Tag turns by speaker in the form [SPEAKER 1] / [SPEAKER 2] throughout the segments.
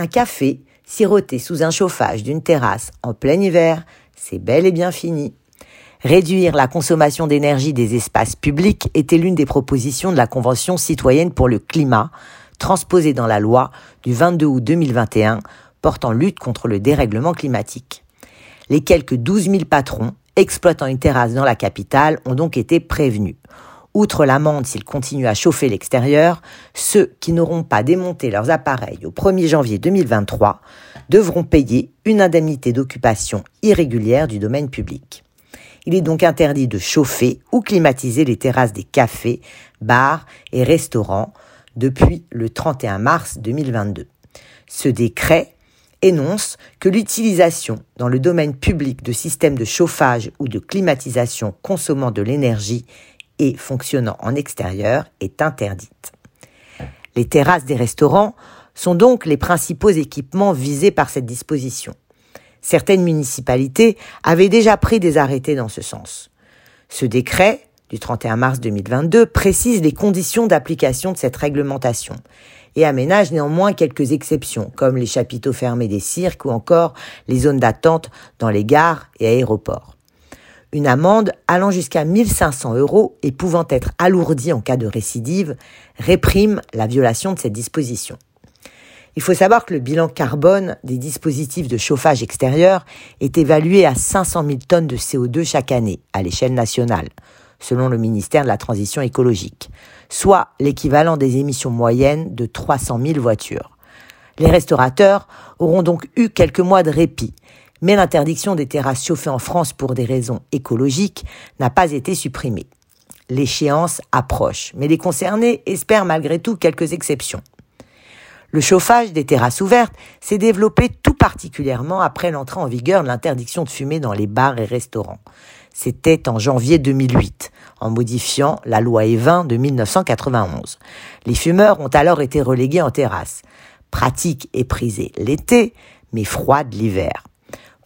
[SPEAKER 1] Un café siroté sous un chauffage d'une terrasse en plein hiver, c'est bel et bien fini. Réduire la consommation d'énergie des espaces publics était l'une des propositions de la Convention citoyenne pour le climat, transposée dans la loi du 22 août 2021 portant lutte contre le dérèglement climatique. Les quelques 12 000 patrons exploitant une terrasse dans la capitale ont donc été prévenus. Outre l'amende s'ils continuent à chauffer l'extérieur, ceux qui n'auront pas démonté leurs appareils au 1er janvier 2023 devront payer une indemnité d'occupation irrégulière du domaine public. Il est donc interdit de chauffer ou climatiser les terrasses des cafés, bars et restaurants depuis le 31 mars 2022. Ce décret énonce que l'utilisation dans le domaine public de systèmes de chauffage ou de climatisation consommant de l'énergie et fonctionnant en extérieur est interdite. Les terrasses des restaurants sont donc les principaux équipements visés par cette disposition. Certaines municipalités avaient déjà pris des arrêtés dans ce sens. Ce décret du 31 mars 2022 précise les conditions d'application de cette réglementation et aménage néanmoins quelques exceptions, comme les chapiteaux fermés des cirques ou encore les zones d'attente dans les gares et aéroports. Une amende allant jusqu'à 1500 euros et pouvant être alourdie en cas de récidive réprime la violation de cette disposition. Il faut savoir que le bilan carbone des dispositifs de chauffage extérieur est évalué à 500 000 tonnes de CO2 chaque année à l'échelle nationale, selon le ministère de la Transition écologique, soit l'équivalent des émissions moyennes de 300 000 voitures. Les restaurateurs auront donc eu quelques mois de répit, mais l'interdiction des terrasses chauffées en France pour des raisons écologiques n'a pas été supprimée. L'échéance approche, mais les concernés espèrent malgré tout quelques exceptions. Le chauffage des terrasses ouvertes s'est développé tout particulièrement après l'entrée en vigueur de l'interdiction de fumer dans les bars et restaurants. C'était en janvier 2008, en modifiant la loi E20 de 1991. Les fumeurs ont alors été relégués en terrasse. Pratique et prisée l'été, mais froide l'hiver.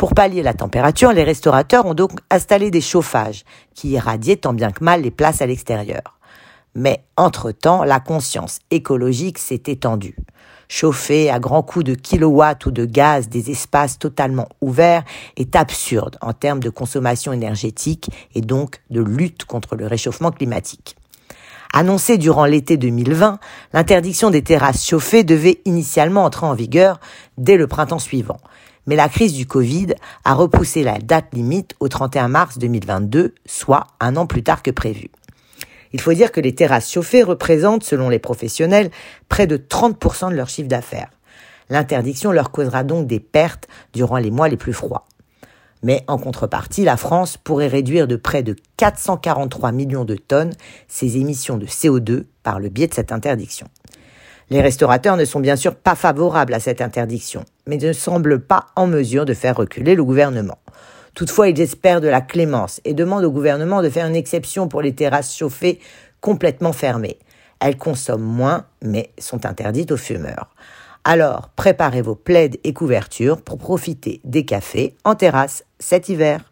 [SPEAKER 1] Pour pallier la température, les restaurateurs ont donc installé des chauffages qui irradiaient tant bien que mal les places à l'extérieur. Mais entre-temps, la conscience écologique s'est étendue. Chauffer à grands coups de kilowatts ou de gaz des espaces totalement ouverts est absurde en termes de consommation énergétique et donc de lutte contre le réchauffement climatique. Annoncée durant l'été 2020, l'interdiction des terrasses chauffées devait initialement entrer en vigueur dès le printemps suivant mais la crise du Covid a repoussé la date limite au 31 mars 2022, soit un an plus tard que prévu. Il faut dire que les terrasses chauffées représentent, selon les professionnels, près de 30% de leur chiffre d'affaires. L'interdiction leur causera donc des pertes durant les mois les plus froids. Mais en contrepartie, la France pourrait réduire de près de 443 millions de tonnes ses émissions de CO2 par le biais de cette interdiction. Les restaurateurs ne sont bien sûr pas favorables à cette interdiction, mais ne semblent pas en mesure de faire reculer le gouvernement. Toutefois, ils espèrent de la clémence et demandent au gouvernement de faire une exception pour les terrasses chauffées complètement fermées. Elles consomment moins, mais sont interdites aux fumeurs. Alors, préparez vos plaides et couvertures pour profiter des cafés en terrasse cet hiver.